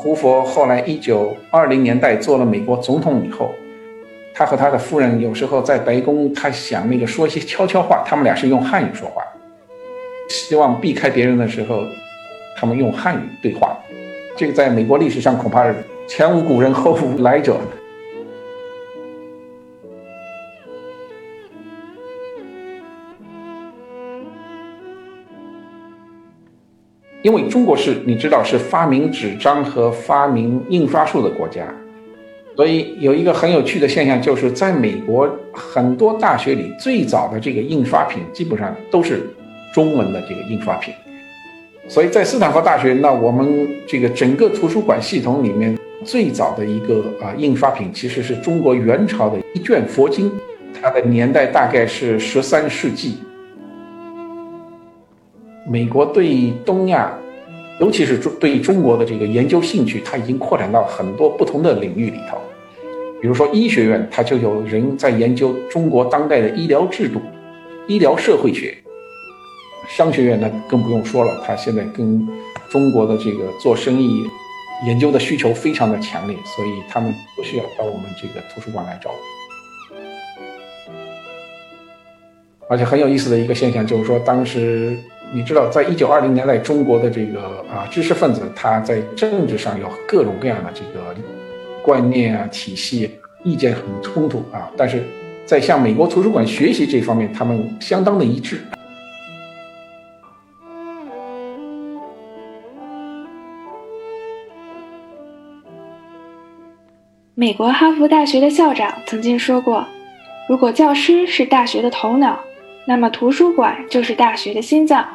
胡佛后来一九二零年代做了美国总统以后，他和他的夫人有时候在白宫，他想那个说一些悄悄话，他们俩是用汉语说话，希望避开别人的时候，他们用汉语对话。这个在美国历史上恐怕是前无古人后无来者。因为中国是你知道是发明纸张和发明印刷术的国家，所以有一个很有趣的现象，就是在美国很多大学里最早的这个印刷品基本上都是中文的这个印刷品。所以在斯坦福大学，那我们这个整个图书馆系统里面最早的一个啊印刷品，其实是中国元朝的一卷佛经，它的年代大概是十三世纪。美国对东亚，尤其是中对中国的这个研究兴趣，它已经扩展到很多不同的领域里头。比如说医学院，它就有人在研究中国当代的医疗制度、医疗社会学；商学院那更不用说了，它现在跟中国的这个做生意、研究的需求非常的强烈，所以他们不需要到我们这个图书馆来找。而且很有意思的一个现象就是说，当时。你知道，在一九二零年代，中国的这个啊知识分子，他在政治上有各种各样的这个观念啊、体系，意见很冲突啊。但是在向美国图书馆学习这方面，他们相当的一致。美国哈佛大学的校长曾经说过：“如果教师是大学的头脑，那么图书馆就是大学的心脏。”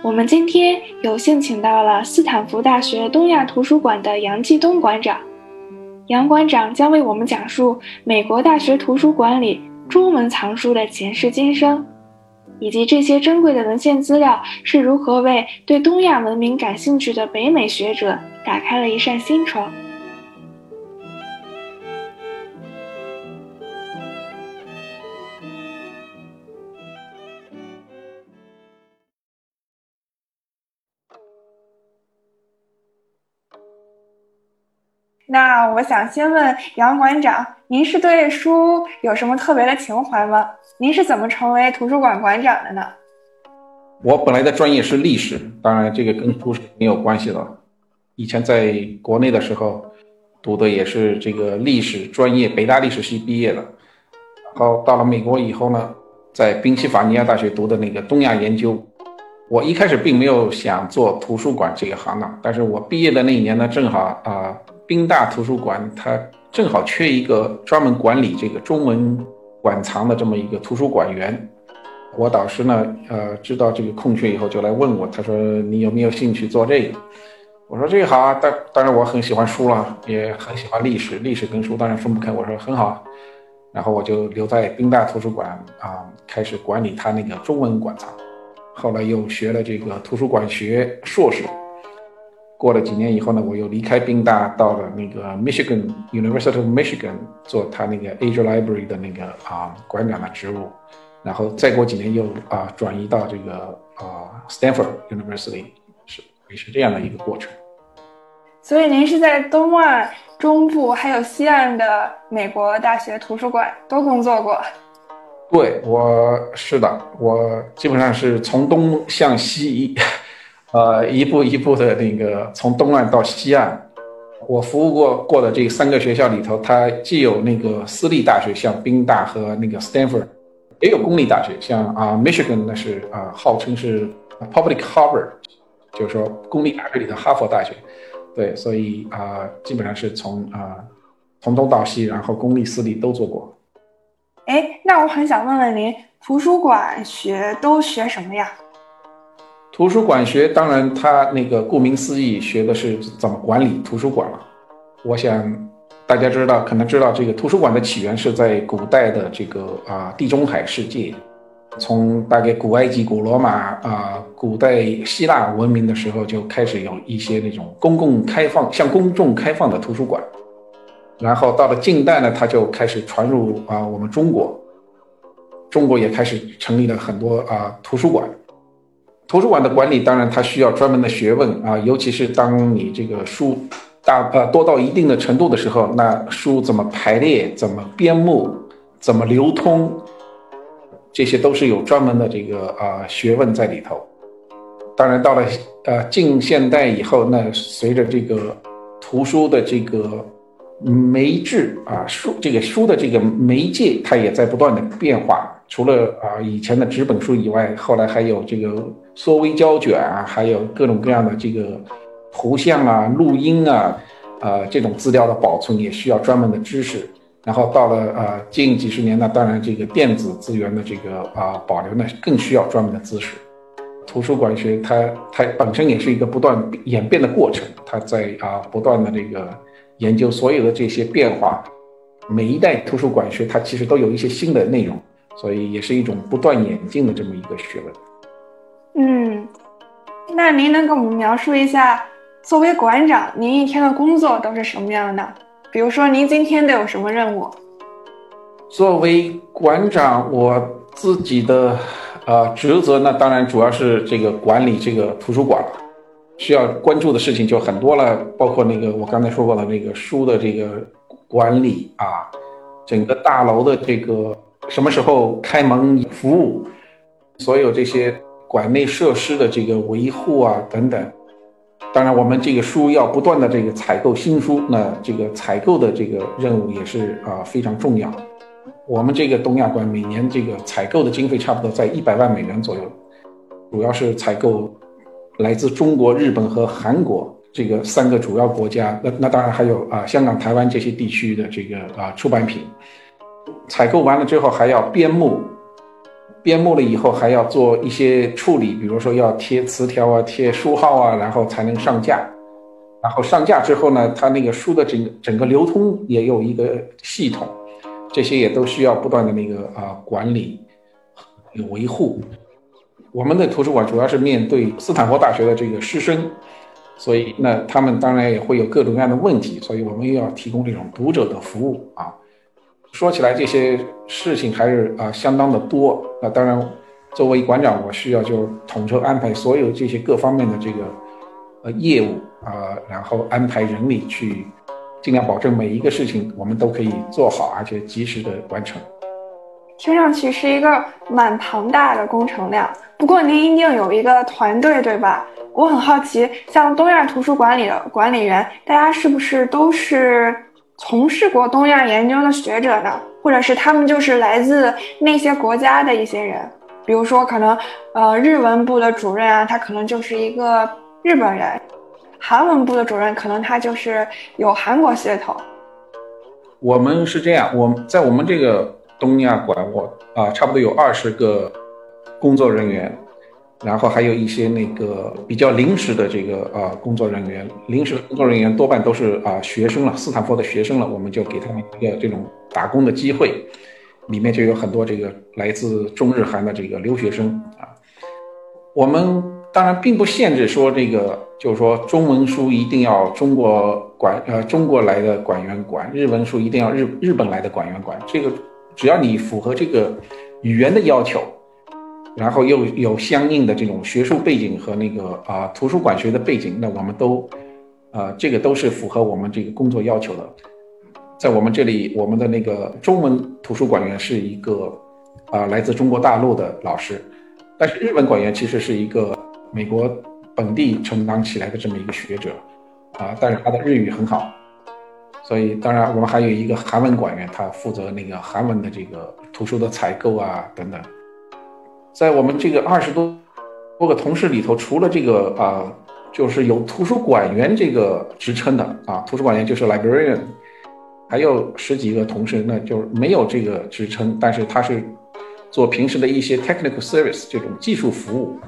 我们今天有幸请到了斯坦福大学东亚图书馆的杨继东馆长，杨馆长将为我们讲述美国大学图书馆里中文藏书的前世今生，以及这些珍贵的文献资料是如何为对东亚文明感兴趣的北美学者打开了一扇新窗。那我想先问杨馆长，您是对书有什么特别的情怀吗？您是怎么成为图书馆馆长的呢？我本来的专业是历史，当然这个跟书是没有关系的。以前在国内的时候读的也是这个历史专业，北大历史系毕业的。然后到了美国以后呢，在宾夕法尼亚大学读的那个东亚研究。我一开始并没有想做图书馆这个行当，但是我毕业的那一年呢，正好啊。宾大图书馆，它正好缺一个专门管理这个中文馆藏的这么一个图书馆员。我导师呢，呃，知道这个空缺以后，就来问我，他说：“你有没有兴趣做这个？”我说：“这个好啊，当当然我很喜欢书了，也很喜欢历史，历史跟书当然分不开。”我说：“很好。”然后我就留在宾大图书馆啊，开始管理他那个中文馆藏。后来又学了这个图书馆学硕士。过了几年以后呢，我又离开宾大，到了那个 Michigan University of Michigan 做他那个 Asia Library 的那个啊馆长的职务，然后再过几年又啊转移到这个啊 Stanford University，是也是这样的一个过程。所以您是在东岸、中部还有西岸的美国大学图书馆都工作过？对，我是的，我基本上是从东向西。呃，一步一步的那个从东岸到西岸，我服务过过的这三个学校里头，它既有那个私立大学，像宾大和那个 Stanford，也有公立大学，像啊 Michigan 那是啊号称是 Public Harvard，就是说公立大学里的哈佛大学。对，所以啊基本上是从啊从东到西，然后公立私立都做过。哎，那我很想问问您，图书馆学都学什么呀？图书馆学，当然，它那个顾名思义，学的是怎么管理图书馆了。我想大家知道，可能知道这个图书馆的起源是在古代的这个啊地中海世界，从大概古埃及、古罗马啊、古代希腊文明的时候就开始有一些那种公共开放、向公众开放的图书馆，然后到了近代呢，它就开始传入啊我们中国，中国也开始成立了很多啊图书馆。图书馆的管理，当然它需要专门的学问啊，尤其是当你这个书大呃多到一定的程度的时候，那书怎么排列、怎么编目、怎么流通，这些都是有专门的这个啊学问在里头。当然，到了呃近现代以后，那随着这个图书的这个媒质啊书这个书的这个媒介，它也在不断的变化。除了啊以前的纸本书以外，后来还有这个缩微胶卷啊，还有各种各样的这个。图像啊，录音啊，呃，这种资料的保存也需要专门的知识。然后到了呃近几十年，那当然这个电子资源的这个啊保留呢，更需要专门的知识。图书馆学它它本身也是一个不断演变的过程，它在啊不断的这个研究所有的这些变化。每一代图书馆学它其实都有一些新的内容，所以也是一种不断演进的这么一个学问。那您能给我们描述一下？作为馆长，您一天的工作都是什么样的？比如说，您今天都有什么任务？作为馆长，我自己的呃职责，那当然主要是这个管理这个图书馆。需要关注的事情就很多了，包括那个我刚才说过的那个书的这个管理啊，整个大楼的这个什么时候开门服务，所有这些馆内设施的这个维护啊等等。当然，我们这个书要不断的这个采购新书，那这个采购的这个任务也是啊非常重要。我们这个东亚馆每年这个采购的经费差不多在一百万美元左右，主要是采购来自中国、日本和韩国这个三个主要国家。那那当然还有啊香港、台湾这些地区的这个啊出版品。采购完了之后还要编目。编目了以后还要做一些处理，比如说要贴词条啊、贴书号啊，然后才能上架。然后上架之后呢，它那个书的整整个流通也有一个系统，这些也都需要不断的那个啊管理、维护。我们的图书馆主要是面对斯坦福大学的这个师生，所以那他们当然也会有各种各样的问题，所以我们又要提供这种读者的服务啊。说起来这些事情还是啊相当的多。那当然，作为馆长，我需要就统筹安排所有这些各方面的这个呃业务啊，然后安排人力去尽量保证每一个事情我们都可以做好，而且及时的完成。听上去是一个蛮庞大的工程量。不过您一定有一个团队对吧？我很好奇，像东亚图书馆里的管理员，大家是不是都是？从事过东亚研究的学者呢，或者是他们就是来自那些国家的一些人，比如说可能呃日文部的主任啊，他可能就是一个日本人；韩文部的主任可能他就是有韩国血统。我们是这样，我在我们这个东亚馆，我啊差不多有二十个工作人员。然后还有一些那个比较临时的这个啊工作人员，临时工作人员多半都是啊学生了，斯坦福的学生了，我们就给他们一个这种打工的机会，里面就有很多这个来自中日韩的这个留学生啊。我们当然并不限制说这个，就是说中文书一定要中国管呃中国来的管员管，日文书一定要日日本来的管员管，这个只要你符合这个语言的要求。然后又有相应的这种学术背景和那个啊图书馆学的背景，那我们都，呃，这个都是符合我们这个工作要求的。在我们这里，我们的那个中文图书馆员是一个啊来自中国大陆的老师，但是日本馆员其实是一个美国本地成长起来的这么一个学者，啊，但是他的日语很好，所以当然我们还有一个韩文馆员，他负责那个韩文的这个图书的采购啊等等。在我们这个二十多多个同事里头，除了这个啊，就是有图书馆员这个职称的啊，图书馆员就是 librarian，还有十几个同事，那就是没有这个职称，但是他是做平时的一些 technical service 这种技术服务，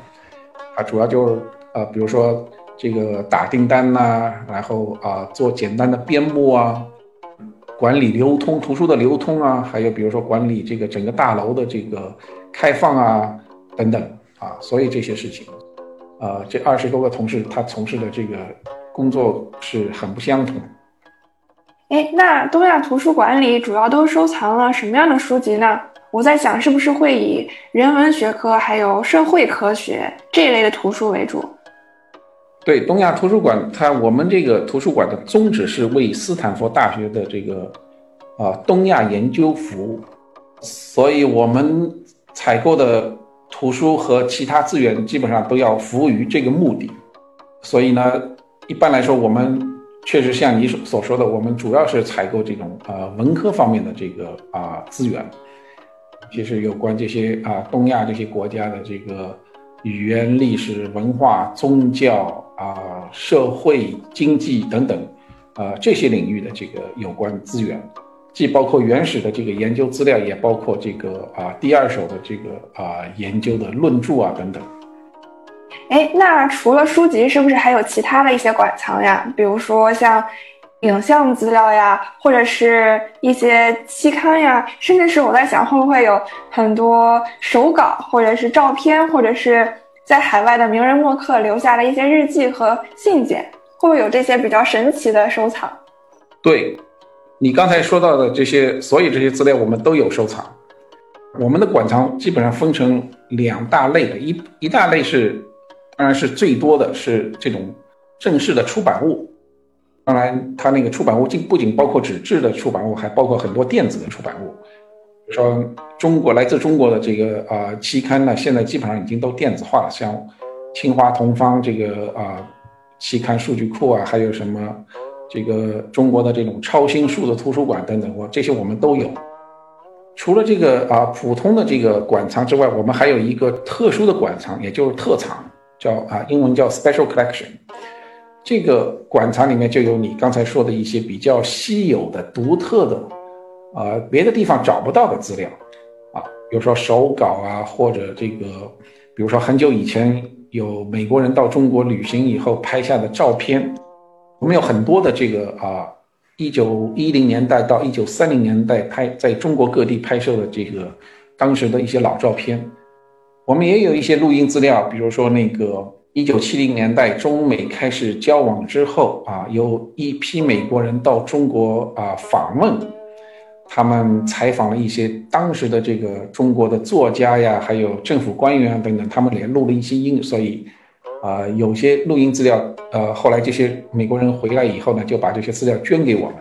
他主要就是呃，比如说这个打订单呐，然后啊做简单的编目啊，管理流通图书的流通啊，还有比如说管理这个整个大楼的这个。开放啊，等等啊，所以这些事情，呃，这二十多个同事他从事的这个工作是很不相同。哎，那东亚图书馆里主要都收藏了什么样的书籍呢？我在想，是不是会以人文学科还有社会科学这一类的图书为主？对，东亚图书馆，它我们这个图书馆的宗旨是为斯坦福大学的这个啊东亚研究服务，所以我们采购的图书和其他资源基本上都要服务于这个目的。所以呢，一般来说，我们确实像你所所说的，我们主要是采购这种呃文科方面的这个啊资源，其实有关这些啊东亚这些国家的这个。语言、历史文化、宗教啊、社会、经济等等，啊这些领域的这个有关资源，既包括原始的这个研究资料，也包括这个啊第二手的这个啊研究的论著啊等等。哎，那除了书籍，是不是还有其他的一些馆藏呀？比如说像。影像资料呀，或者是一些期刊呀，甚至是我在想，会不会有很多手稿，或者是照片，或者是在海外的名人墨客留下的一些日记和信件，会不会有这些比较神奇的收藏？对，你刚才说到的这些，所有这些资料我们都有收藏。我们的馆藏基本上分成两大类的，一一大类是，当然是最多的是这种正式的出版物。当然，它那个出版物仅不仅包括纸质的出版物，还包括很多电子的出版物。说，中国来自中国的这个啊期刊呢，现在基本上已经都电子化了，像清华同方这个啊期刊数据库啊，还有什么这个中国的这种超新数字图书馆等等，我这些我们都有。除了这个啊普通的这个馆藏之外，我们还有一个特殊的馆藏，也就是特藏，叫啊英文叫 special collection。这个馆藏里面就有你刚才说的一些比较稀有的、独特的，呃，别的地方找不到的资料，啊，比如说手稿啊，或者这个，比如说很久以前有美国人到中国旅行以后拍下的照片，我们有很多的这个啊，一九一零年代到一九三零年代拍在中国各地拍摄的这个当时的一些老照片，我们也有一些录音资料，比如说那个。一九七零年代，中美开始交往之后啊，有一批美国人到中国啊访问，他们采访了一些当时的这个中国的作家呀，还有政府官员等等，他们连录了一些音，所以啊，有些录音资料，呃，后来这些美国人回来以后呢，就把这些资料捐给我们，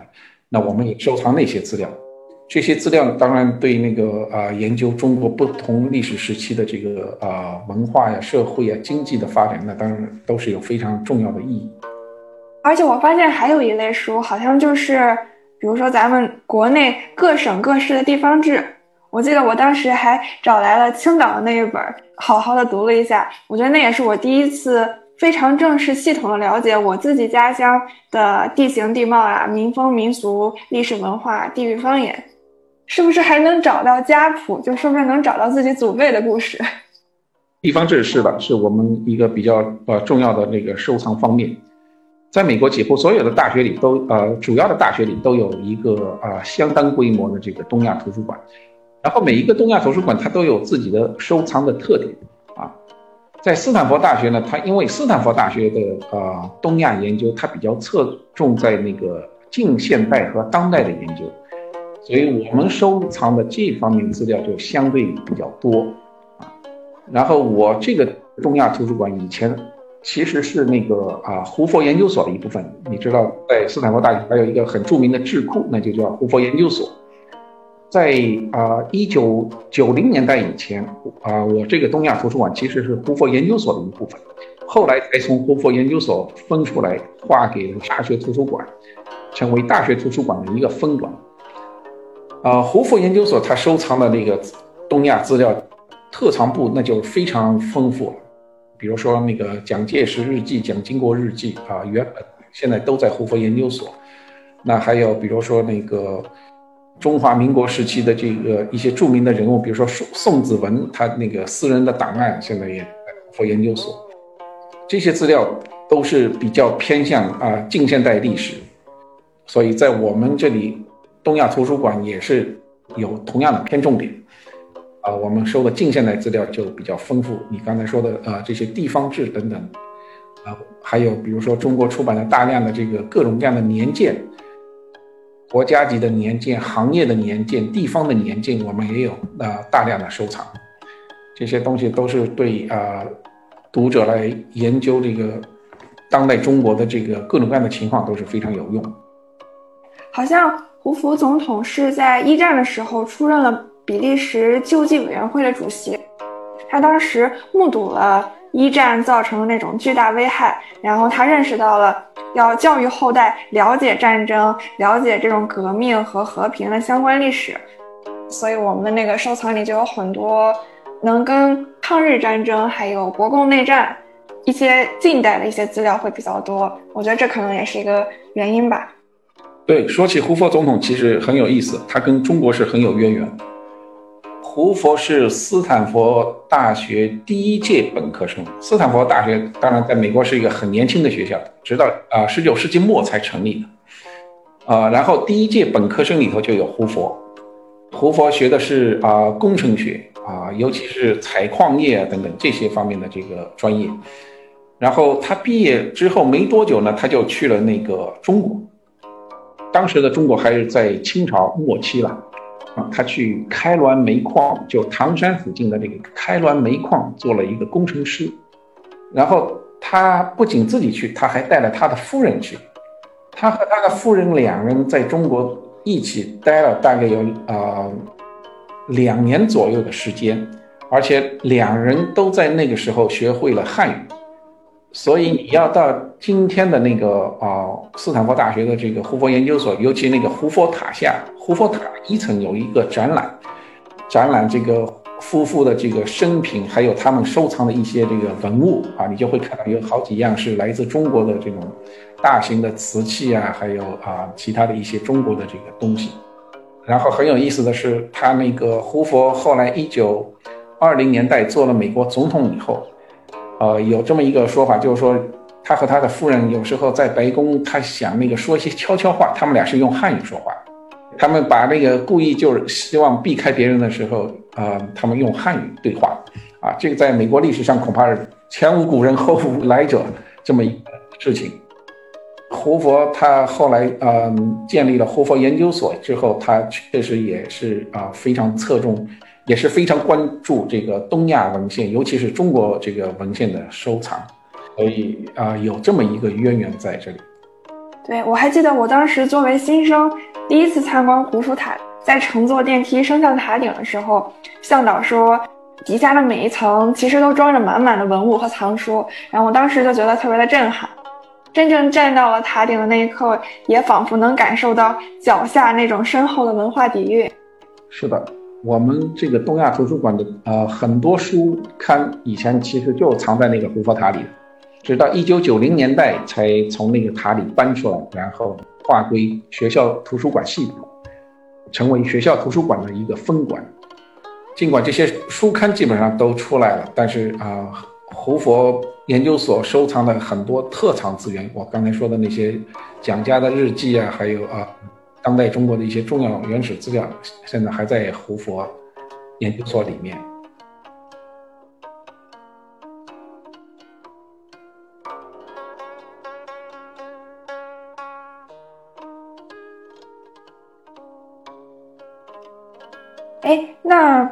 那我们也收藏那些资料。这些资料当然对那个啊研究中国不同历史时期的这个啊文化呀、社会呀、经济的发展，那当然都是有非常重要的意义。而且我发现还有一类书，好像就是比如说咱们国内各省各市的地方志。我记得我当时还找来了青岛的那一本，好好的读了一下。我觉得那也是我第一次非常正式、系统的了解我自己家乡的地形地貌啊、民风民俗、历史文化、地域方言。是不是还能找到家谱？就说不定能找到自己祖辈的故事。地方志是的，是我们一个比较呃重要的那个收藏方面。在美国，几乎所有的大学里都呃主要的大学里都有一个啊相当规模的这个东亚图书馆。然后每一个东亚图书馆它都有自己的收藏的特点啊。在斯坦福大学呢，它因为斯坦福大学的呃东亚研究，它比较侧重在那个近现代和当代的研究。所以我们收藏的这方面资料就相对比较多啊。然后我这个东亚图书馆以前其实是那个啊胡佛研究所的一部分。你知道，在斯坦福大学还有一个很著名的智库，那就叫胡佛研究所。在啊一九九零年代以前啊，我这个东亚图书馆其实是胡佛研究所的一部分，后来才从胡佛研究所分出来，划给大学图书馆，成为大学图书馆的一个分馆。啊，胡佛研究所它收藏的那个东亚资料特藏部那就非常丰富了，比如说那个蒋介石日记、蒋经国日记啊，原本现在都在胡佛研究所。那还有比如说那个中华民国时期的这个一些著名的人物，比如说宋宋子文，他那个私人的档案现在也在胡佛研究所。这些资料都是比较偏向啊近现代历史，所以在我们这里。东亚图书馆也是有同样的偏重点，啊，我们收的近现代资料就比较丰富。你刚才说的啊，这些地方志等等，啊，还有比如说中国出版的大量的这个各种各样的年鉴，国家级的年鉴、行业的年鉴、地方的年鉴，我们也有啊大量的收藏。这些东西都是对啊读者来研究这个当代中国的这个各种各样的情况都是非常有用。好像胡佛总统是在一战的时候出任了比利时救济委员会的主席，他当时目睹了一战造成的那种巨大危害，然后他认识到了要教育后代了解战争、了解这种革命和和平的相关历史，所以我们的那个收藏里就有很多能跟抗日战争还有国共内战一些近代的一些资料会比较多，我觉得这可能也是一个原因吧。对，说起胡佛总统，其实很有意思，他跟中国是很有渊源。胡佛是斯坦福大学第一届本科生。斯坦福大学当然在美国是一个很年轻的学校，直到啊十九世纪末才成立的。啊，然后第一届本科生里头就有胡佛。胡佛学的是啊工程学啊，尤其是采矿业啊等等这些方面的这个专业。然后他毕业之后没多久呢，他就去了那个中国。当时的中国还是在清朝末期了，啊，他去开滦煤矿，就唐山附近的那个开滦煤矿做了一个工程师，然后他不仅自己去，他还带了他的夫人去，他和他的夫人两人在中国一起待了大概有啊两年左右的时间，而且两人都在那个时候学会了汉语。所以你要到今天的那个啊，斯坦福大学的这个胡佛研究所，尤其那个胡佛塔下，胡佛塔一层有一个展览，展览这个夫妇的这个生平，还有他们收藏的一些这个文物啊，你就会看到有好几样是来自中国的这种大型的瓷器啊，还有啊其他的一些中国的这个东西。然后很有意思的是，他那个胡佛后来一九二零年代做了美国总统以后。呃，有这么一个说法，就是说他和他的夫人有时候在白宫，他想那个说一些悄悄话，他们俩是用汉语说话。他们把那个故意就是希望避开别人的时候，呃，他们用汉语对话。啊，这个在美国历史上恐怕是前无古人后无来者这么一个事情。胡佛他后来呃建立了胡佛研究所之后，他确实也是啊非常侧重。也是非常关注这个东亚文献，尤其是中国这个文献的收藏，所以啊，有这么一个渊源在这里。对，我还记得我当时作为新生第一次参观胡夫塔，在乘坐电梯升向塔顶的时候，向导说底下的每一层其实都装着满满的文物和藏书，然后我当时就觉得特别的震撼。真正站到了塔顶的那一刻，也仿佛能感受到脚下那种深厚的文化底蕴。是的。我们这个东亚图书馆的呃很多书刊以前其实就藏在那个胡佛塔里，直到一九九零年代才从那个塔里搬出来，然后划归学校图书馆系统，成为学校图书馆的一个分馆。尽管这些书刊基本上都出来了，但是啊，胡佛研究所收藏的很多特藏资源，我刚才说的那些蒋家的日记啊，还有啊。当代中国的一些重要原始资料，现在还在胡佛研究所里面。哎，那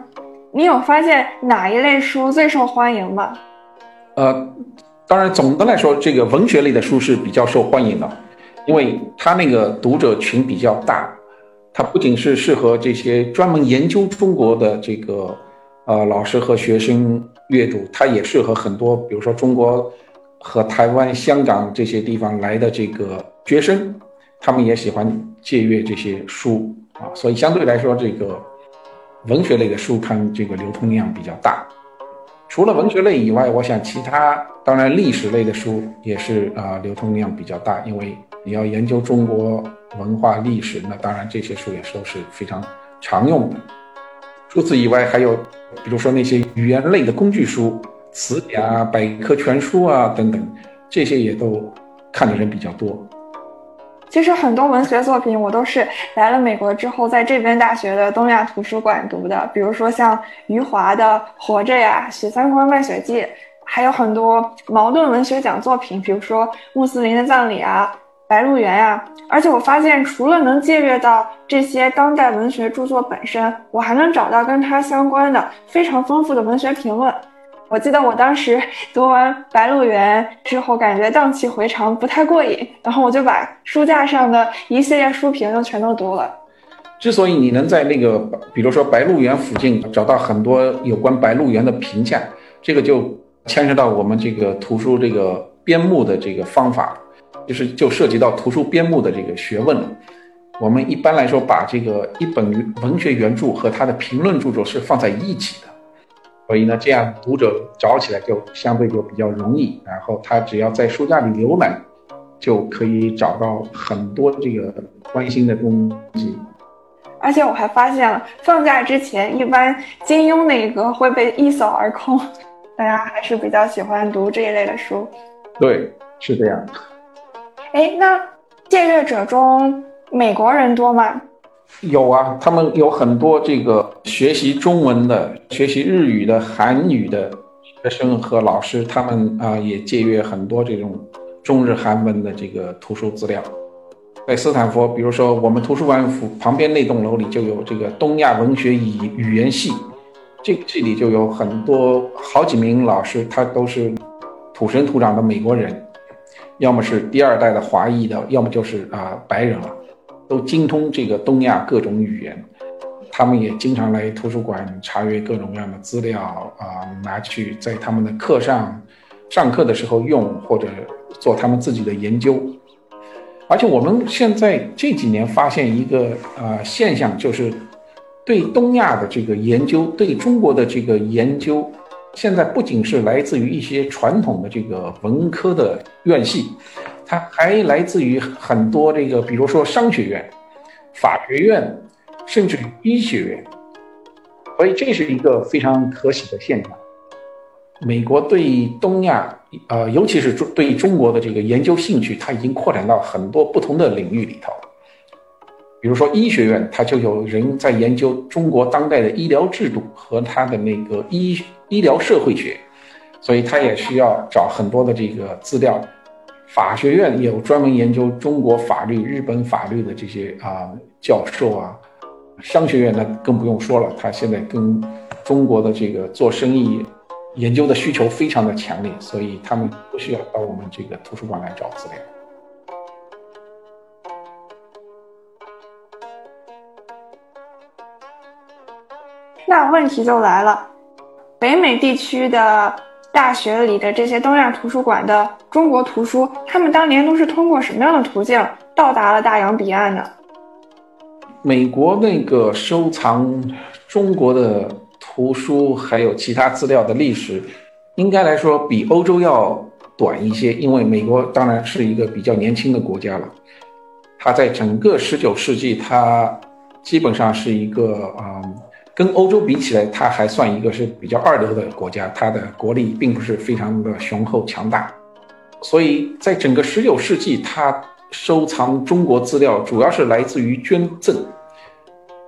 你有发现哪一类书最受欢迎吗？呃，当然，总的来说，这个文学类的书是比较受欢迎的。因为他那个读者群比较大，他不仅是适合这些专门研究中国的这个呃老师和学生阅读，他也适合很多，比如说中国和台湾、香港这些地方来的这个学生，他们也喜欢借阅这些书啊，所以相对来说，这个文学类的书刊这个流通量比较大。除了文学类以外，我想其他当然历史类的书也是啊流通量比较大，因为。你要研究中国文化历史，那当然这些书也都是非常常用的。除此以外，还有比如说那些语言类的工具书、词典啊、百科全书啊等等，这些也都看的人比较多。其实很多文学作品我都是来了美国之后，在这边大学的东亚图书馆读的，比如说像余华的《活着》呀、许三观卖血记，还有很多矛盾文学奖作品，比如说《穆斯林的葬礼》啊。白鹿原呀，而且我发现，除了能借阅到这些当代文学著作本身，我还能找到跟它相关的非常丰富的文学评论。我记得我当时 读完《白鹿原》之后，感觉荡气回肠，不太过瘾，然后我就把书架上的一系列书评就全都读了。之所以你能在那个，比如说白鹿原附近找到很多有关白鹿原的评价，这个就牵涉到我们这个图书这个编目的这个方法，就是就涉及到图书编目的这个学问了。我们一般来说把这个一本文学原著和它的评论著作是放在一起的。所以呢，这样读者找起来就相对就比较容易，然后他只要在书架里浏览，就可以找到很多这个关心的东西。而且我还发现了，放假之前一般金庸那一格会被一扫而空，大家还是比较喜欢读这一类的书。对，是这样。哎，那借阅者中美国人多吗？有啊，他们有很多这个学习中文的、学习日语的、韩语的学生和老师，他们啊也借阅很多这种中日韩文的这个图书资料。在斯坦福，比如说我们图书馆附旁边那栋楼里就有这个东亚文学语语言系，这个系里就有很多好几名老师，他都是土生土长的美国人，要么是第二代的华裔的，要么就是啊白人了。都精通这个东亚各种语言，他们也经常来图书馆查阅各种各样的资料啊，拿去在他们的课上上课的时候用，或者做他们自己的研究。而且我们现在这几年发现一个呃现象，就是对东亚的这个研究，对中国的这个研究，现在不仅是来自于一些传统的这个文科的院系。它还来自于很多这个，比如说商学院、法学院，甚至医学院，所以这是一个非常可喜的现象。美国对东亚，呃，尤其是中对中国的这个研究兴趣，它已经扩展到很多不同的领域里头。比如说医学院，它就有人在研究中国当代的医疗制度和它的那个医医疗社会学，所以他也需要找很多的这个资料。法学院有专门研究中国法律、日本法律的这些啊教授啊，商学院那更不用说了，他现在跟中国的这个做生意研究的需求非常的强烈，所以他们不需要到我们这个图书馆来找资料。那问题就来了，北美地区的。大学里的这些东亚图书馆的中国图书，他们当年都是通过什么样的途径到达了大洋彼岸呢？美国那个收藏中国的图书还有其他资料的历史，应该来说比欧洲要短一些，因为美国当然是一个比较年轻的国家了。它在整个十九世纪，它基本上是一个啊。跟欧洲比起来，它还算一个是比较二流的国家，它的国力并不是非常的雄厚强大，所以在整个十九世纪，它收藏中国资料主要是来自于捐赠，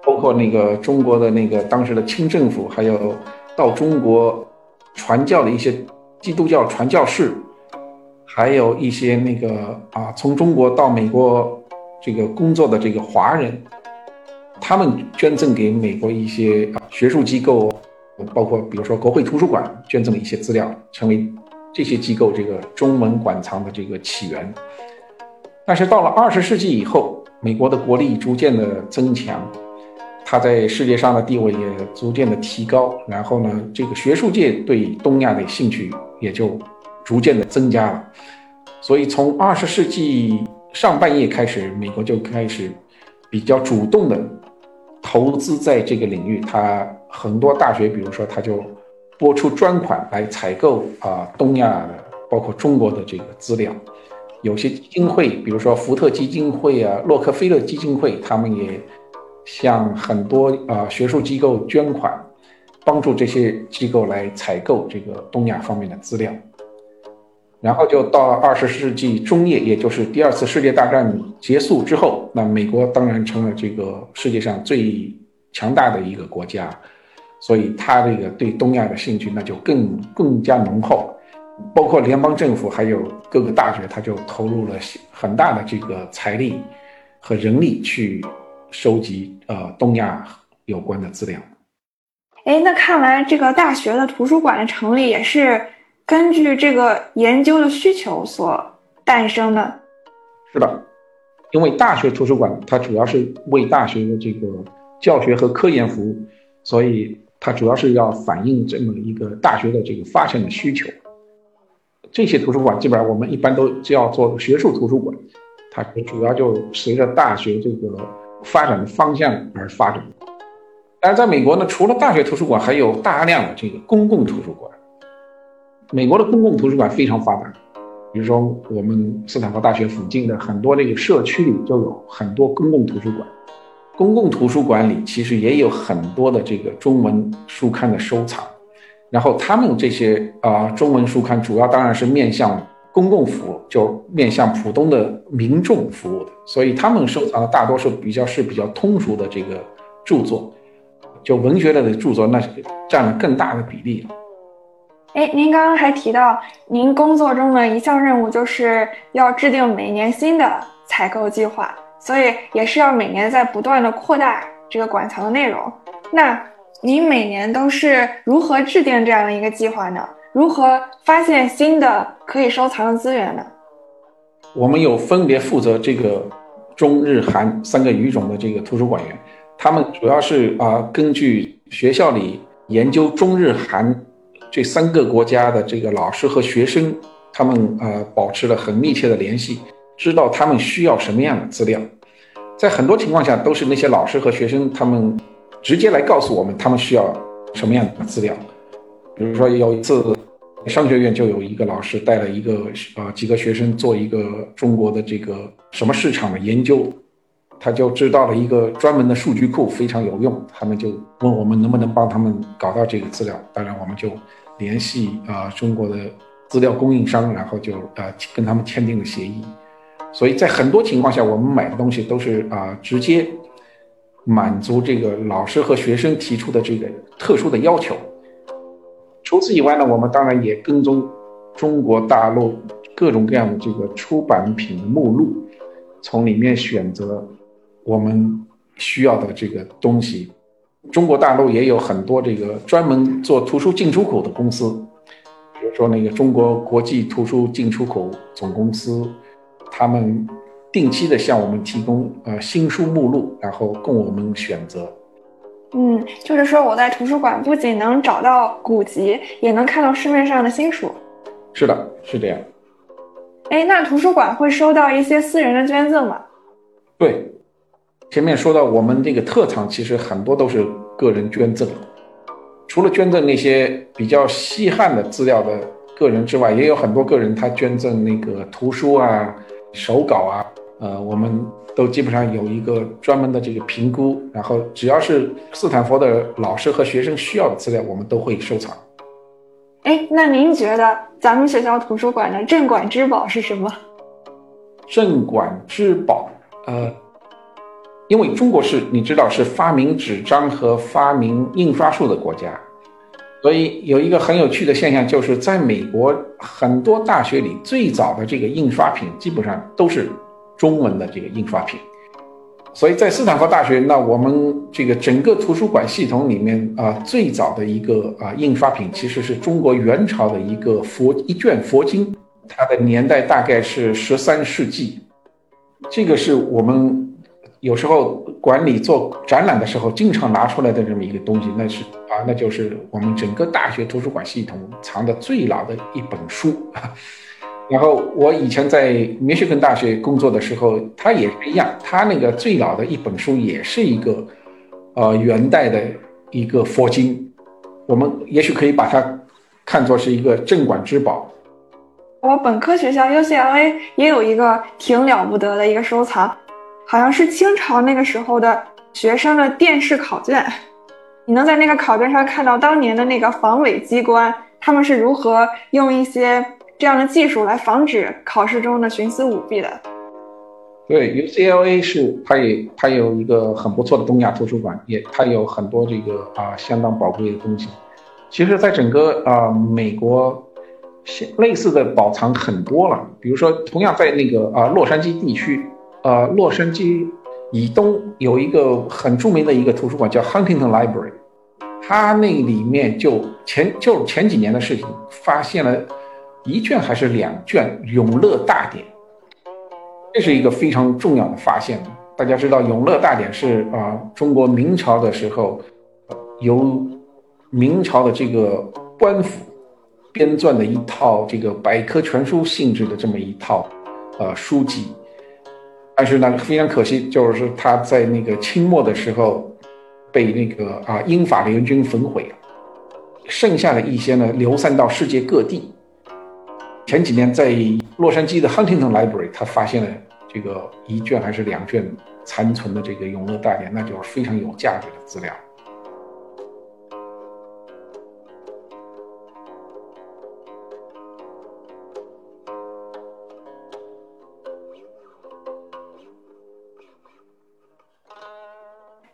包括那个中国的那个当时的清政府，还有到中国传教的一些基督教传教士，还有一些那个啊从中国到美国这个工作的这个华人。他们捐赠给美国一些学术机构，包括比如说国会图书馆捐赠了一些资料，成为这些机构这个中文馆藏的这个起源。但是到了二十世纪以后，美国的国力逐渐的增强，它在世界上的地位也逐渐的提高，然后呢，这个学术界对东亚的兴趣也就逐渐的增加了。所以从二十世纪上半叶开始，美国就开始比较主动的。投资在这个领域，它很多大学，比如说，它就拨出专款来采购啊东亚的，包括中国的这个资料。有些基金会，比如说福特基金会啊、洛克菲勒基金会，他们也向很多啊学术机构捐款，帮助这些机构来采购这个东亚方面的资料。然后就到了二十世纪中叶，也就是第二次世界大战结束之后，那美国当然成了这个世界上最强大的一个国家，所以他这个对东亚的兴趣那就更更加浓厚，包括联邦政府还有各个大学，他就投入了很大的这个财力和人力去收集呃东亚有关的资料。哎，那看来这个大学的图书馆的成立也是根据这个研究的需求所诞生的。是的，因为大学图书馆它主要是为大学的这个教学和科研服务，所以它主要是要反映这么一个大学的这个发展的需求。这些图书馆基本上我们一般都叫做学术图书馆，它主要就随着大学这个发展的方向而发展。但是在美国呢，除了大学图书馆，还有大量的这个公共图书馆。美国的公共图书馆非常发达，比如说我们斯坦福大学附近的很多这个社区里就有很多公共图书馆。公共图书馆里其实也有很多的这个中文书刊的收藏。然后他们这些啊中文书刊主要当然是面向公共服务，就面向普通的民众服务的，所以他们收藏的大多数比较是比较通俗的这个著作，就文学类的著作，那占了更大的比例。哎，您刚刚还提到，您工作中的一项任务就是要制定每年新的采购计划，所以也是要每年在不断的扩大这个馆藏的内容。那您每年都是如何制定这样的一个计划呢？如何发现新的可以收藏的资源呢？我们有分别负责这个中日韩三个语种的这个图书馆员，他们主要是啊根据学校里研究中日韩这三个国家的这个老师和学生，他们呃保持了很密切的联系，知道他们需要什么样的资料，在很多情况下都是那些老师和学生他们。直接来告诉我们他们需要什么样的资料，比如说有一次，商学院就有一个老师带了一个呃几个学生做一个中国的这个什么市场的研究，他就知道了一个专门的数据库非常有用，他们就问我们能不能帮他们搞到这个资料，当然我们就联系啊中国的资料供应商，然后就呃跟他们签订了协议，所以在很多情况下我们买的东西都是啊直接。满足这个老师和学生提出的这个特殊的要求。除此以外呢，我们当然也跟踪中国大陆各种各样的这个出版品的目录，从里面选择我们需要的这个东西。中国大陆也有很多这个专门做图书进出口的公司，比如说那个中国国际图书进出口总公司，他们。定期的向我们提供呃新书目录，然后供我们选择。嗯，就是说我在图书馆不仅能找到古籍，也能看到市面上的新书。是的，是这样。哎，那图书馆会收到一些私人的捐赠吗？对，前面说到我们这个特长，其实很多都是个人捐赠。除了捐赠那些比较稀罕的资料的个人之外，也有很多个人他捐赠那个图书啊、手稿啊。呃，我们都基本上有一个专门的这个评估，然后只要是斯坦福的老师和学生需要的资料，我们都会收藏。哎，那您觉得咱们学校图书馆的镇馆之宝是什么？镇馆之宝，呃，因为中国是你知道是发明纸张和发明印刷术的国家，所以有一个很有趣的现象，就是在美国很多大学里最早的这个印刷品基本上都是。中文的这个印刷品，所以在斯坦福大学，那我们这个整个图书馆系统里面啊，最早的一个啊印刷品其实是中国元朝的一个佛一卷佛经，它的年代大概是十三世纪。这个是我们有时候管理做展览的时候经常拿出来的这么一个东西，那是啊，那就是我们整个大学图书馆系统藏的最老的一本书。然后我以前在密歇根大学工作的时候，它也是一样，它那个最老的一本书也是一个，呃，元代的一个佛经，我们也许可以把它看作是一个镇馆之宝。我本科学校 UCLA 也有一个挺了不得的一个收藏，好像是清朝那个时候的学生的殿试考卷，你能在那个考卷上看到当年的那个防伪机关，他们是如何用一些。这样的技术来防止考试中的徇私舞弊的。对，UCLA 是它也它有一个很不错的东亚图书馆，也它有很多这个啊相当宝贵的东西。其实，在整个啊美国，类似的宝藏很多了。比如说，同样在那个啊洛杉矶地区，呃洛杉矶以东有一个很著名的一个图书馆叫 Huntington Library，他那里面就前就前几年的事情，发现了一卷还是两卷《永乐大典》，这是一个非常重要的发现。大家知道，《永乐大典》是啊，中国明朝的时候由明朝的这个官府编撰的一套这个百科全书性质的这么一套呃书籍，但是呢，非常可惜，就是他在那个清末的时候。被那个啊英法联军焚毁了，剩下的一些呢流散到世界各地。前几年在洛杉矶的 Huntington Library，他发现了这个一卷还是两卷残存的这个《永乐大典》，那就是非常有价值的资料。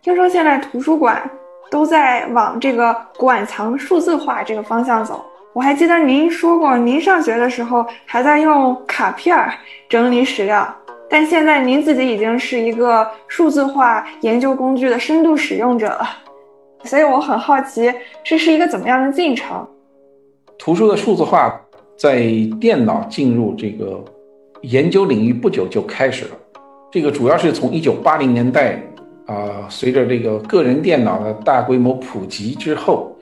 听说现在图书馆都在往这个馆藏数字化这个方向走。我还记得您说过，您上学的时候还在用卡片整理史料，但现在您自己已经是一个数字化研究工具的深度使用者了。所以我很好奇，这是一个怎么样的进程？图书的数字化在电脑进入这个研究领域不久就开始了，这个主要是从一九八零年代。啊，随着这个个人电脑的大规模普及之后，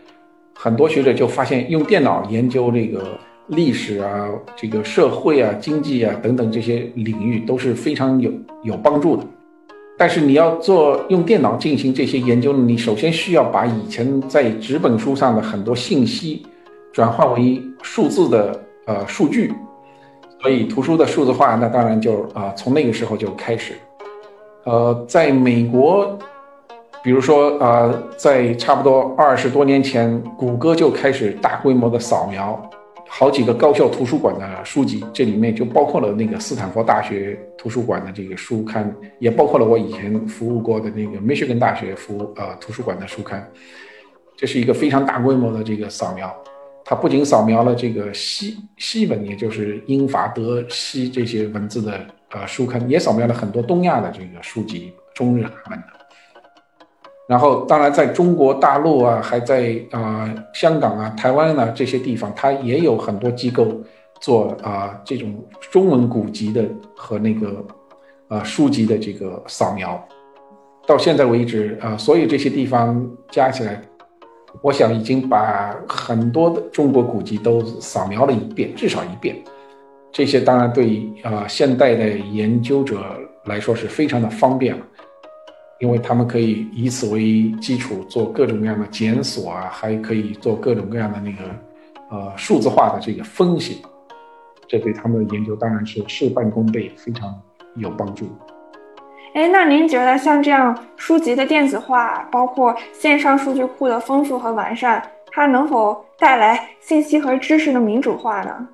很多学者就发现，用电脑研究这个历史啊、这个社会啊、经济啊等等这些领域都是非常有有帮助的。但是你要做用电脑进行这些研究，你首先需要把以前在纸本书上的很多信息转化为数字的呃数据，所以图书的数字化，那当然就啊从那个时候就开始。呃，在美国，比如说啊，在差不多二十多年前，谷歌就开始大规模的扫描好几个高校图书馆的书籍，这里面就包括了那个斯坦福大学图书馆的这个书刊，也包括了我以前服务过的那个 Michigan 大学服务呃图书馆的书刊。这是一个非常大规模的这个扫描，它不仅扫描了这个西西文，也就是英法德西这些文字的。呃，书刊也扫描了很多东亚的这个书籍，中日韩的。然后，当然在中国大陆啊，还在啊香港啊、台湾啊这些地方，它也有很多机构做啊这种中文古籍的和那个呃书籍的这个扫描。到现在为止啊，所有这些地方加起来，我想已经把很多的中国古籍都扫描了一遍，至少一遍。这些当然对啊现代的研究者来说是非常的方便了，因为他们可以以此为基础做各种各样的检索啊，还可以做各种各样的那个呃数字化的这个分析，这对他们的研究当然是事半功倍，非常有帮助。哎，那您觉得像这样书籍的电子化，包括线上数据库的丰富和完善，它能否带来信息和知识的民主化呢？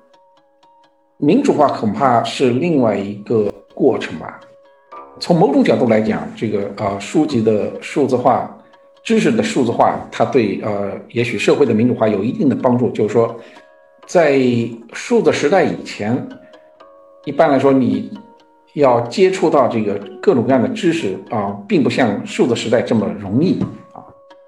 民主化恐怕是另外一个过程吧。从某种角度来讲，这个呃书籍的数字化、知识的数字化，它对呃也许社会的民主化有一定的帮助。就是说，在数字时代以前，一般来说你要接触到这个各种各样的知识啊，并不像数字时代这么容易。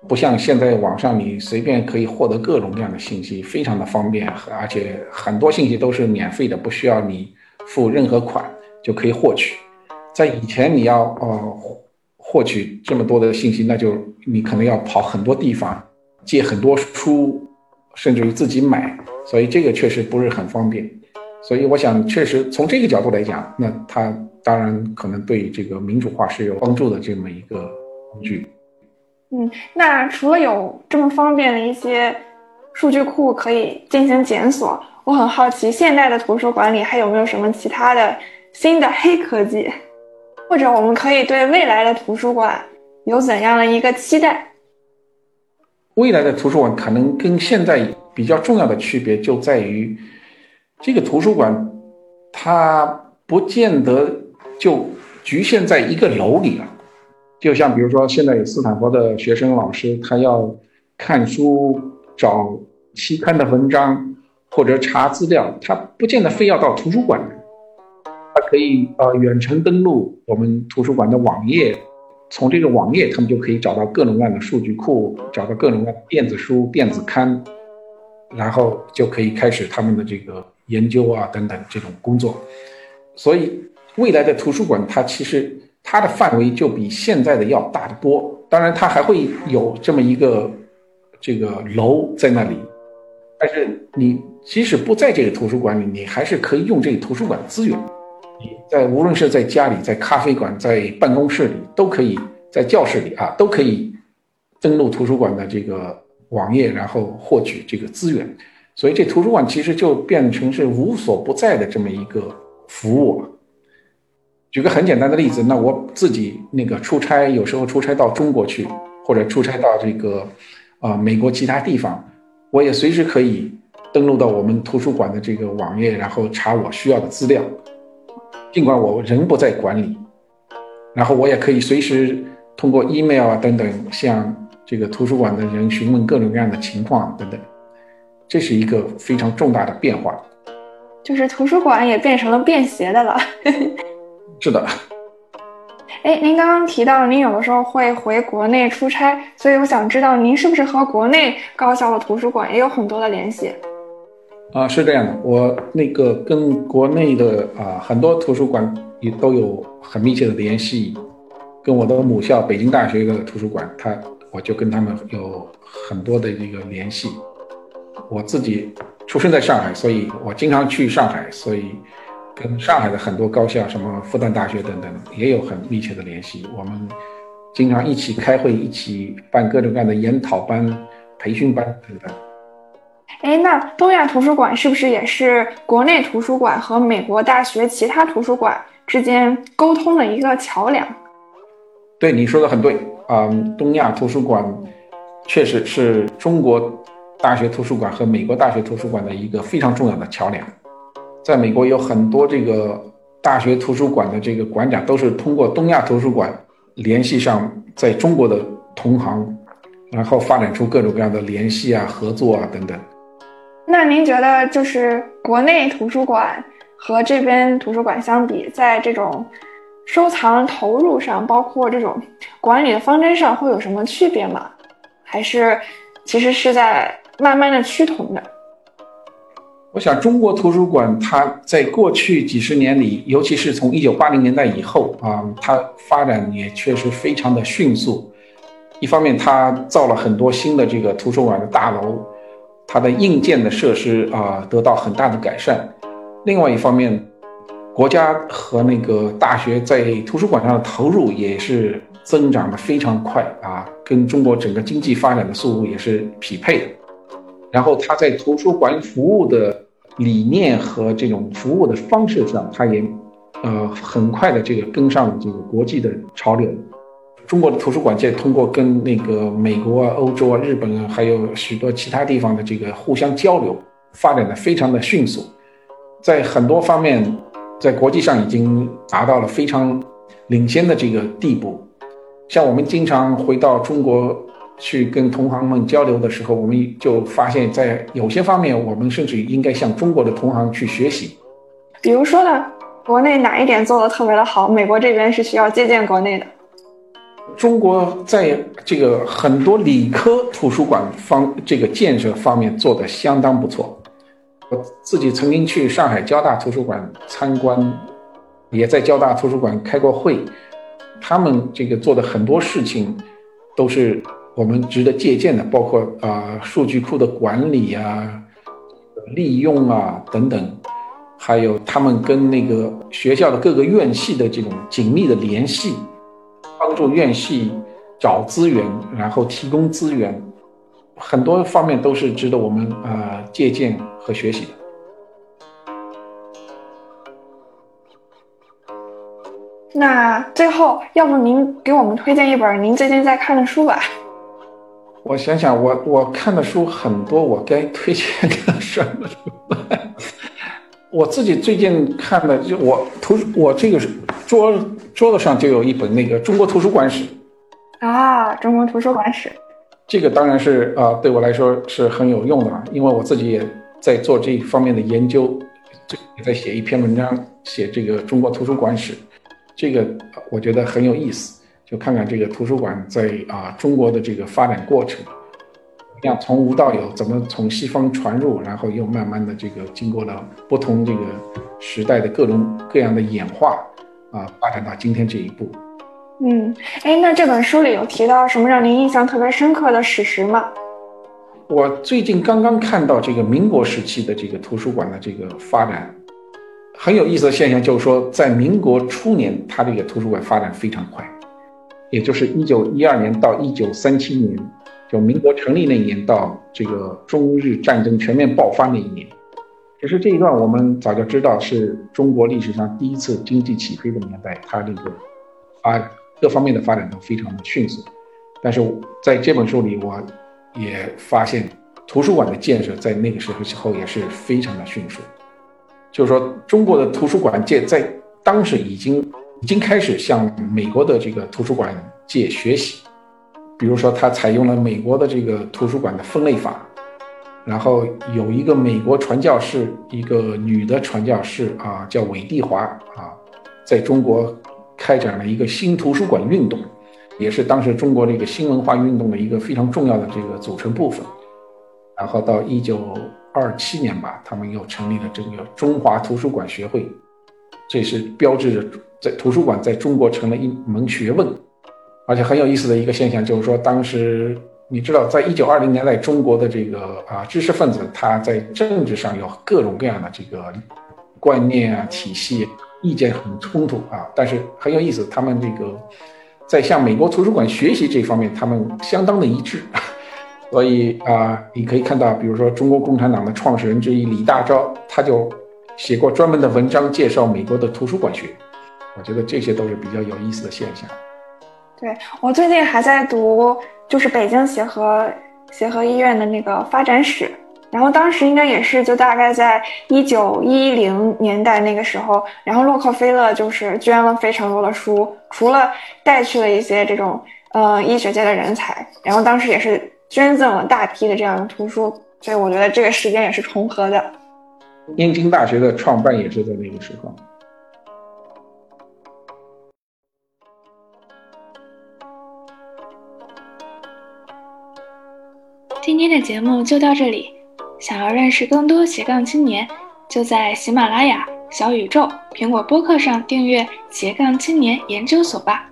不像现在网上你随便可以获得各种各样的信息，非常的方便，而且很多信息都是免费的，不需要你付任何款就可以获取。在以前你要呃获取这么多的信息，那就你可能要跑很多地方借很多书，甚至于自己买，所以这个确实不是很方便。所以我想，确实从这个角度来讲，那它当然可能对这个民主化是有帮助的这么一个工具。嗯，那除了有这么方便的一些数据库可以进行检索，我很好奇，现代的图书馆里还有没有什么其他的新的黑科技？或者我们可以对未来的图书馆有怎样的一个期待？未来的图书馆可能跟现在比较重要的区别就在于，这个图书馆它不见得就局限在一个楼里了。就像比如说，现在有斯坦福的学生老师，他要看书、找期刊的文章或者查资料，他不见得非要到图书馆，他可以呃远程登录我们图书馆的网页，从这个网页，他们就可以找到各种各样的数据库，找到各种各样的电子书、电子刊，然后就可以开始他们的这个研究啊等等这种工作。所以未来的图书馆，它其实它的范围就比现在的要大得多。当然，它还会有这么一个这个楼在那里，但是你即使不在这个图书馆里，你还是可以用这个图书馆资源。你在无论是在家里、在咖啡馆、在办公室里，都可以在教室里啊，都可以登录图书馆的这个网页，然后获取这个资源。所以这图书馆其实就变成是无所不在的这么一个服务了。举个很简单的例子，那我自己那个出差，有时候出差到中国去，或者出差到这个啊美国其他地方，我也随时可以登录到我们图书馆的这个网页，然后查我需要的资料。尽管我人不在馆里，然后我也可以随时通过 email 啊等等向这个图书馆的人询问各种各样的情况等等，这是一个非常重大的变化。就是图书馆也变成了便携的了。是的。哎，您刚刚提到您有的时候会回国内出差，所以我想知道您是不是和国内高校的图书馆也有很多的联系？啊，是这样的，我那个跟国内的啊很多图书馆也都有很密切的联系，跟我的母校北京大学的图书馆，它我就跟他们有很多的一个联系。我自己出生在上海，所以我经常去上海，所以跟上海的很多高校，什么复旦大学等等，也有很密切的联系。我们经常一起开会，一起办各种各样的研讨班、培训班等等。哎，那东亚图书馆是不是也是国内图书馆和美国大学其他图书馆之间沟通的一个桥梁？对，你说的很对嗯，东亚图书馆确实是中国大学图书馆和美国大学图书馆的一个非常重要的桥梁。在美国有很多这个大学图书馆的这个馆长都是通过东亚图书馆联系上在中国的同行，然后发展出各种各样的联系啊、合作啊等等。那您觉得，就是国内图书馆和这边图书馆相比，在这种收藏投入上，包括这种管理的方针上，会有什么区别吗？还是其实是在慢慢的趋同的？我想，中国图书馆它在过去几十年里，尤其是从一九八零年代以后啊，它发展也确实非常的迅速。一方面，它造了很多新的这个图书馆的大楼。它的硬件的设施啊得到很大的改善，另外一方面，国家和那个大学在图书馆上的投入也是增长的非常快啊，跟中国整个经济发展的速度也是匹配的。然后它在图书馆服务的理念和这种服务的方式上，它也呃很快的这个跟上了这个国际的潮流。中国的图书馆界通过跟那个美国啊、欧洲啊、日本啊，还有许多其他地方的这个互相交流，发展的非常的迅速，在很多方面，在国际上已经达到了非常领先的这个地步。像我们经常回到中国去跟同行们交流的时候，我们就发现，在有些方面，我们甚至应该向中国的同行去学习。比如说呢，国内哪一点做的特别的好，美国这边是需要借鉴国内的。中国在这个很多理科图书馆方这个建设方面做的相当不错。我自己曾经去上海交大图书馆参观，也在交大图书馆开过会。他们这个做的很多事情，都是我们值得借鉴的，包括啊数据库的管理啊、利用啊等等，还有他们跟那个学校的各个院系的这种紧密的联系。帮助院系找资源，然后提供资源，很多方面都是值得我们啊借鉴和学习的。那最后，要不您给我们推荐一本您最近在看的书吧？我想想，我我看的书很多，我该推荐个什么书？我自己最近看的就我图我这个是桌。桌子上就有一本那个《中国图书馆史》啊，《中国图书馆史》这个当然是啊，对我来说是很有用的，因为我自己也在做这一方面的研究，也在写一篇文章，写这个《中国图书馆史》，这个我觉得很有意思。就看看这个图书馆在啊中国的这个发展过程，像从无到有，怎么从西方传入，然后又慢慢的这个经过了不同这个时代的各种各样的演化啊，发展到今天这一步。嗯，哎，那这本书里有提到什么让您印象特别深刻的史实吗？我最近刚刚看到这个民国时期的这个图书馆的这个发展，很有意思的现象就是说，在民国初年，它这个图书馆发展非常快，也就是一九一二年到一九三七年，就民国成立那一年到这个中日战争全面爆发那一年。其实这一段我们早就知道，是中国历史上第一次经济起飞的年代，它这个发各方面的发展都非常的迅速。但是在这本书里，我。也发现，图书馆的建设在那个时候之后也是非常的迅速。就是说，中国的图书馆界在当时已经已经开始向美国的这个图书馆界学习。比如说，他采用了美国的这个图书馆的分类法，然后有一个美国传教士，一个女的传教士啊，叫韦蒂华啊，在中国开展了一个新图书馆运动。也是当时中国这个新文化运动的一个非常重要的这个组成部分。然后到一九二七年吧，他们又成立了这个中华图书馆学会，这是标志着在图书馆在中国成了一门学问。而且很有意思的一个现象就是说，当时你知道，在一九二零年代，中国的这个啊知识分子他在政治上有各种各样的这个观念啊体系，意见很冲突啊，但是很有意思，他们这个。在向美国图书馆学习这方面，他们相当的一致，所以啊，你可以看到，比如说中国共产党的创始人之一李大钊，他就写过专门的文章介绍美国的图书馆学。我觉得这些都是比较有意思的现象。对我最近还在读，就是北京协和协和医院的那个发展史。然后当时应该也是就大概在一九一零年代那个时候，然后洛克菲勒就是捐了非常多的书，除了带去了一些这种呃医学界的人才，然后当时也是捐赠了大批的这样的图书，所以我觉得这个时间也是重合的。燕京大学的创办也是在那个时候。今天的节目就到这里。想要认识更多斜杠青年，就在喜马拉雅、小宇宙、苹果播客上订阅斜杠青年研究所吧。